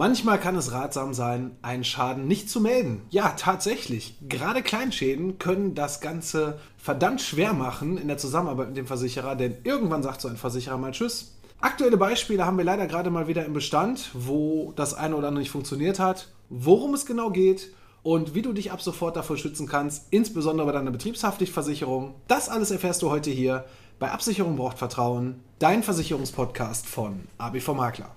Manchmal kann es ratsam sein, einen Schaden nicht zu melden. Ja, tatsächlich. Gerade Kleinschäden können das Ganze verdammt schwer machen in der Zusammenarbeit mit dem Versicherer, denn irgendwann sagt so ein Versicherer mal Tschüss. Aktuelle Beispiele haben wir leider gerade mal wieder im Bestand, wo das eine oder andere nicht funktioniert hat. Worum es genau geht und wie du dich ab sofort davor schützen kannst, insbesondere bei deiner Betriebshaftpflichtversicherung, das alles erfährst du heute hier bei Absicherung braucht Vertrauen, dein Versicherungspodcast von ABV Makler.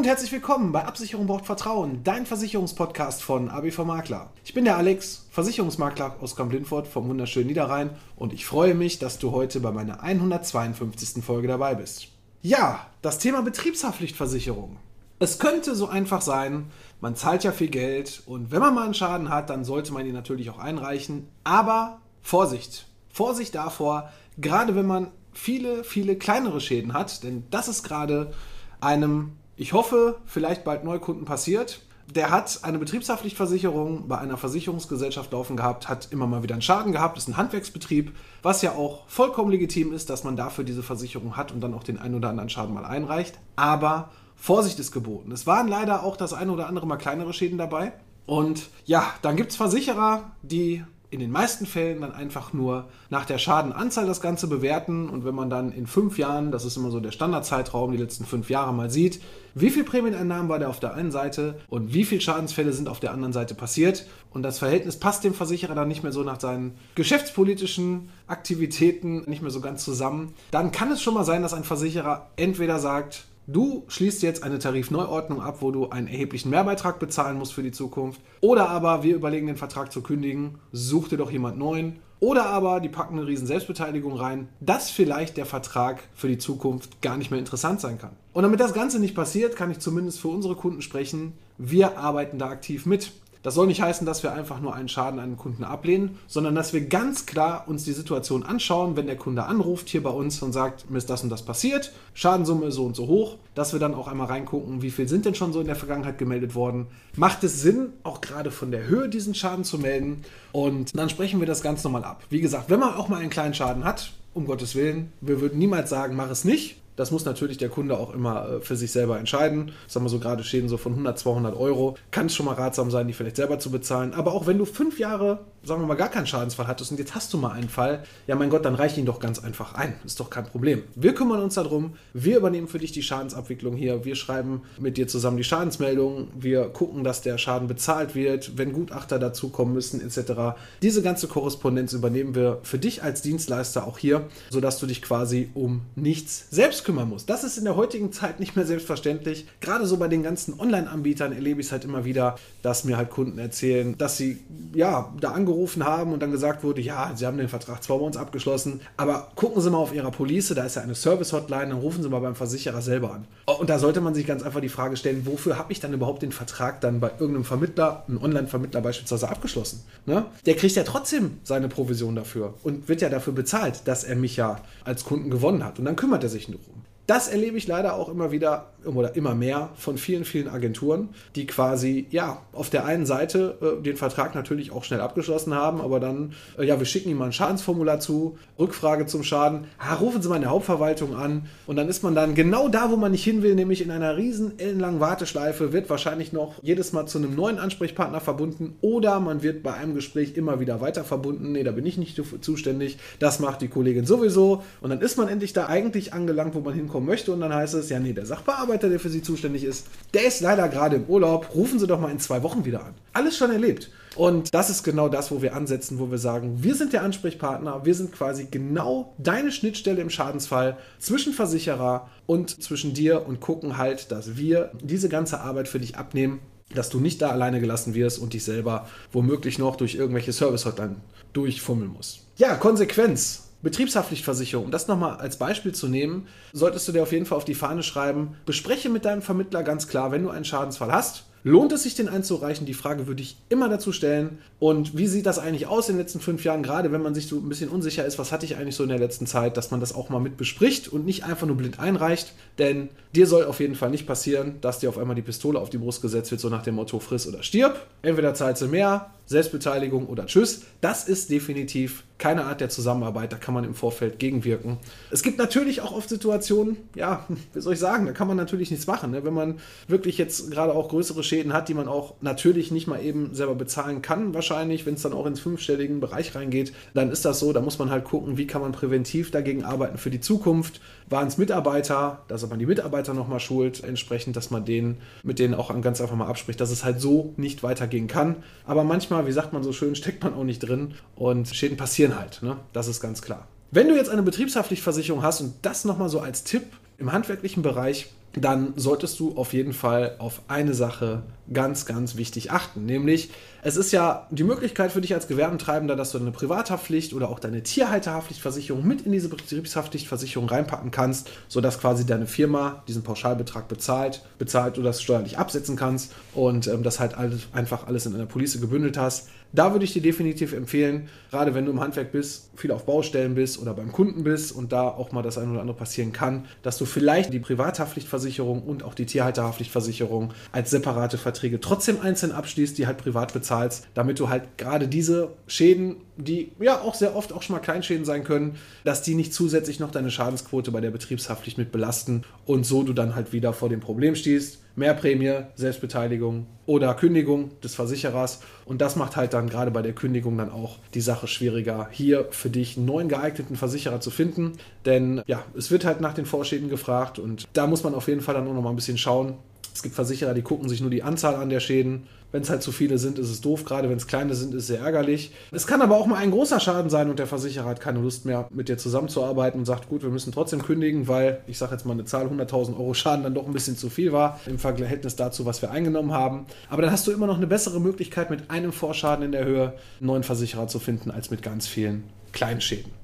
Und herzlich willkommen bei Absicherung braucht Vertrauen, dein Versicherungspodcast von ABV Makler. Ich bin der Alex, Versicherungsmakler aus Kamp-Lindfort vom wunderschönen Niederrhein und ich freue mich, dass du heute bei meiner 152. Folge dabei bist. Ja, das Thema Betriebshaftpflichtversicherung. Es könnte so einfach sein, man zahlt ja viel Geld und wenn man mal einen Schaden hat, dann sollte man ihn natürlich auch einreichen. Aber Vorsicht, Vorsicht davor, gerade wenn man viele, viele kleinere Schäden hat, denn das ist gerade einem ich hoffe, vielleicht bald Neukunden passiert. Der hat eine Betriebshaftpflichtversicherung bei einer Versicherungsgesellschaft laufen gehabt, hat immer mal wieder einen Schaden gehabt, ist ein Handwerksbetrieb, was ja auch vollkommen legitim ist, dass man dafür diese Versicherung hat und dann auch den einen oder anderen Schaden mal einreicht. Aber Vorsicht ist geboten. Es waren leider auch das eine oder andere mal kleinere Schäden dabei. Und ja, dann gibt es Versicherer, die in den meisten Fällen dann einfach nur nach der Schadenanzahl das Ganze bewerten. Und wenn man dann in fünf Jahren, das ist immer so der Standardzeitraum, die letzten fünf Jahre mal sieht, wie viel Prämieneinnahmen war der auf der einen Seite und wie viele Schadensfälle sind auf der anderen Seite passiert. Und das Verhältnis passt dem Versicherer dann nicht mehr so nach seinen geschäftspolitischen Aktivitäten nicht mehr so ganz zusammen, dann kann es schon mal sein, dass ein Versicherer entweder sagt, Du schließt jetzt eine Tarifneuordnung ab, wo du einen erheblichen Mehrbeitrag bezahlen musst für die Zukunft. Oder aber wir überlegen den Vertrag zu kündigen, such dir doch jemand neuen. Oder aber die packen eine riesen Selbstbeteiligung rein, dass vielleicht der Vertrag für die Zukunft gar nicht mehr interessant sein kann. Und damit das Ganze nicht passiert, kann ich zumindest für unsere Kunden sprechen. Wir arbeiten da aktiv mit. Das soll nicht heißen, dass wir einfach nur einen Schaden an den Kunden ablehnen, sondern dass wir ganz klar uns die Situation anschauen, wenn der Kunde anruft hier bei uns und sagt, mir ist das und das passiert, Schadensumme so und so hoch, dass wir dann auch einmal reingucken, wie viel sind denn schon so in der Vergangenheit gemeldet worden. Macht es Sinn, auch gerade von der Höhe diesen Schaden zu melden? Und dann sprechen wir das ganz nochmal ab. Wie gesagt, wenn man auch mal einen kleinen Schaden hat, um Gottes Willen, wir würden niemals sagen, mach es nicht. Das muss natürlich der Kunde auch immer äh, für sich selber entscheiden. Sagen wir so gerade Schäden so von 100, 200 Euro. Kann es schon mal ratsam sein, die vielleicht selber zu bezahlen. Aber auch wenn du fünf Jahre, sagen wir mal, gar keinen Schadensfall hattest und jetzt hast du mal einen Fall, ja mein Gott, dann reich ihn doch ganz einfach ein. Ist doch kein Problem. Wir kümmern uns darum. Wir übernehmen für dich die Schadensabwicklung hier. Wir schreiben mit dir zusammen die Schadensmeldung. Wir gucken, dass der Schaden bezahlt wird, wenn Gutachter dazukommen müssen etc. Diese ganze Korrespondenz übernehmen wir für dich als Dienstleister auch hier, sodass du dich quasi um nichts selbst kümmerst kümmern muss. Das ist in der heutigen Zeit nicht mehr selbstverständlich. Gerade so bei den ganzen Online-Anbietern erlebe ich es halt immer wieder, dass mir halt Kunden erzählen, dass sie ja da angerufen haben und dann gesagt wurde, ja, sie haben den Vertrag zwar bei uns abgeschlossen, aber gucken Sie mal auf Ihrer Police, da ist ja eine Service-Hotline, dann rufen Sie mal beim Versicherer selber an. Und da sollte man sich ganz einfach die Frage stellen, wofür habe ich dann überhaupt den Vertrag dann bei irgendeinem Vermittler, einem Online-Vermittler beispielsweise abgeschlossen? Ne? Der kriegt ja trotzdem seine Provision dafür und wird ja dafür bezahlt, dass er mich ja als Kunden gewonnen hat. Und dann kümmert er sich darum. Das erlebe ich leider auch immer wieder oder immer mehr von vielen, vielen Agenturen, die quasi, ja, auf der einen Seite äh, den Vertrag natürlich auch schnell abgeschlossen haben, aber dann, äh, ja, wir schicken ihm mal ein Schadensformular zu, Rückfrage zum Schaden, ah, rufen Sie mal in der Hauptverwaltung an und dann ist man dann genau da, wo man nicht hin will, nämlich in einer riesen ellenlangen Warteschleife, wird wahrscheinlich noch jedes Mal zu einem neuen Ansprechpartner verbunden oder man wird bei einem Gespräch immer wieder weiter verbunden. Nee, da bin ich nicht zuständig, das macht die Kollegin sowieso und dann ist man endlich da eigentlich angelangt, wo man hinkommt kommen möchte und dann heißt es, ja, nee, der Sachbearbeiter, der für Sie zuständig ist, der ist leider gerade im Urlaub, rufen Sie doch mal in zwei Wochen wieder an. Alles schon erlebt. Und das ist genau das, wo wir ansetzen, wo wir sagen, wir sind der Ansprechpartner, wir sind quasi genau deine Schnittstelle im Schadensfall zwischen Versicherer und zwischen dir und gucken halt, dass wir diese ganze Arbeit für dich abnehmen, dass du nicht da alleine gelassen wirst und dich selber womöglich noch durch irgendwelche Service-Hotline durchfummeln musst. Ja, Konsequenz. Betriebshaftpflichtversicherung, um das nochmal als Beispiel zu nehmen, solltest du dir auf jeden Fall auf die Fahne schreiben, bespreche mit deinem Vermittler ganz klar, wenn du einen Schadensfall hast, Lohnt es sich, den einzureichen? Die Frage würde ich immer dazu stellen. Und wie sieht das eigentlich aus in den letzten fünf Jahren, gerade wenn man sich so ein bisschen unsicher ist, was hatte ich eigentlich so in der letzten Zeit, dass man das auch mal mit bespricht und nicht einfach nur blind einreicht. Denn dir soll auf jeden Fall nicht passieren, dass dir auf einmal die Pistole auf die Brust gesetzt wird, so nach dem Motto friss oder stirb. Entweder zahlst du mehr, Selbstbeteiligung oder Tschüss. Das ist definitiv keine Art der Zusammenarbeit, da kann man im Vorfeld gegenwirken. Es gibt natürlich auch oft Situationen, ja, wie soll ich sagen, da kann man natürlich nichts machen. Ne? Wenn man wirklich jetzt gerade auch größere Schäden hat, die man auch natürlich nicht mal eben selber bezahlen kann, wahrscheinlich, wenn es dann auch ins fünfstelligen Bereich reingeht, dann ist das so, da muss man halt gucken, wie kann man präventiv dagegen arbeiten für die Zukunft. Waren es Mitarbeiter, dass man die Mitarbeiter nochmal schult, entsprechend, dass man denen, mit denen auch ganz einfach mal abspricht, dass es halt so nicht weitergehen kann. Aber manchmal, wie sagt man so schön, steckt man auch nicht drin und Schäden passieren halt, ne? Das ist ganz klar. Wenn du jetzt eine Betriebshaftpflichtversicherung hast und das nochmal so als Tipp im handwerklichen Bereich, dann solltest du auf jeden Fall auf eine Sache ganz, ganz wichtig achten. Nämlich, es ist ja die Möglichkeit für dich als Gewerbentreibender, dass du deine Privathaftpflicht oder auch deine Tierhalterhaftpflichtversicherung mit in diese Betriebshaftpflichtversicherung reinpacken kannst, sodass quasi deine Firma diesen Pauschalbetrag bezahlt, bezahlt du das steuerlich absetzen kannst und ähm, das halt alles, einfach alles in einer Police gebündelt hast. Da würde ich dir definitiv empfehlen, gerade wenn du im Handwerk bist, viel auf Baustellen bist oder beim Kunden bist und da auch mal das eine oder andere passieren kann, dass du vielleicht die Privathaftpflichtversicherung und auch die Tierhalterhaftpflichtversicherung als separate Verträge trotzdem einzeln abschließt, die halt privat bezahlst, damit du halt gerade diese Schäden, die ja auch sehr oft auch schon mal Kleinschäden sein können, dass die nicht zusätzlich noch deine Schadensquote bei der Betriebshaftpflicht mit belasten und so du dann halt wieder vor dem Problem stehst Mehrprämie, Selbstbeteiligung oder Kündigung des Versicherers. Und das macht halt dann gerade bei der Kündigung dann auch die Sache schwieriger, hier für dich einen neuen geeigneten Versicherer zu finden. Denn ja, es wird halt nach den Vorschäden gefragt und da muss man auf jeden Fall dann auch noch mal ein bisschen schauen. Es gibt Versicherer, die gucken sich nur die Anzahl an der Schäden wenn es halt zu viele sind, ist es doof. Gerade wenn es kleine sind, ist es sehr ärgerlich. Es kann aber auch mal ein großer Schaden sein und der Versicherer hat keine Lust mehr, mit dir zusammenzuarbeiten und sagt, gut, wir müssen trotzdem kündigen, weil, ich sage jetzt mal eine Zahl, 100.000 Euro Schaden dann doch ein bisschen zu viel war im Verhältnis dazu, was wir eingenommen haben. Aber dann hast du immer noch eine bessere Möglichkeit, mit einem Vorschaden in der Höhe einen neuen Versicherer zu finden, als mit ganz vielen kleinen Schäden.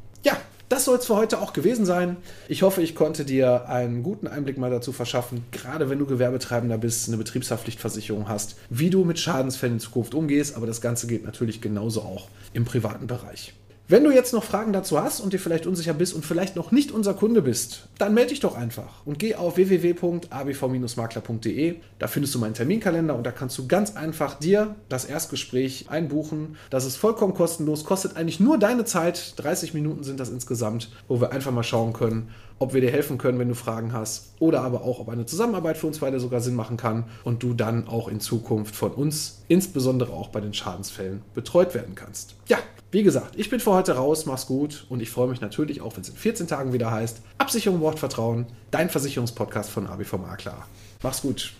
Das soll es für heute auch gewesen sein. Ich hoffe, ich konnte dir einen guten Einblick mal dazu verschaffen, gerade wenn du Gewerbetreibender bist, eine Betriebshaftpflichtversicherung hast, wie du mit Schadensfällen in Zukunft umgehst. Aber das Ganze geht natürlich genauso auch im privaten Bereich. Wenn du jetzt noch Fragen dazu hast und dir vielleicht unsicher bist und vielleicht noch nicht unser Kunde bist, dann melde dich doch einfach und geh auf www.abv-makler.de. Da findest du meinen Terminkalender und da kannst du ganz einfach dir das Erstgespräch einbuchen. Das ist vollkommen kostenlos, kostet eigentlich nur deine Zeit. 30 Minuten sind das insgesamt, wo wir einfach mal schauen können, ob wir dir helfen können, wenn du Fragen hast oder aber auch, ob eine Zusammenarbeit für uns beide sogar Sinn machen kann und du dann auch in Zukunft von uns, insbesondere auch bei den Schadensfällen, betreut werden kannst. Ja, wie gesagt, ich bin für heute raus, mach's gut und ich freue mich natürlich auch, wenn es in 14 Tagen wieder heißt, Absicherung Wort Vertrauen, dein Versicherungspodcast von ABV Makler. Mach's gut.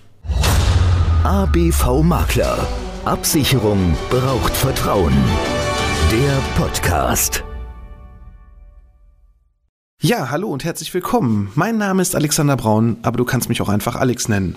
ABV Makler. Absicherung braucht Vertrauen. Der Podcast. Ja, hallo und herzlich willkommen. Mein Name ist Alexander Braun, aber du kannst mich auch einfach Alex nennen.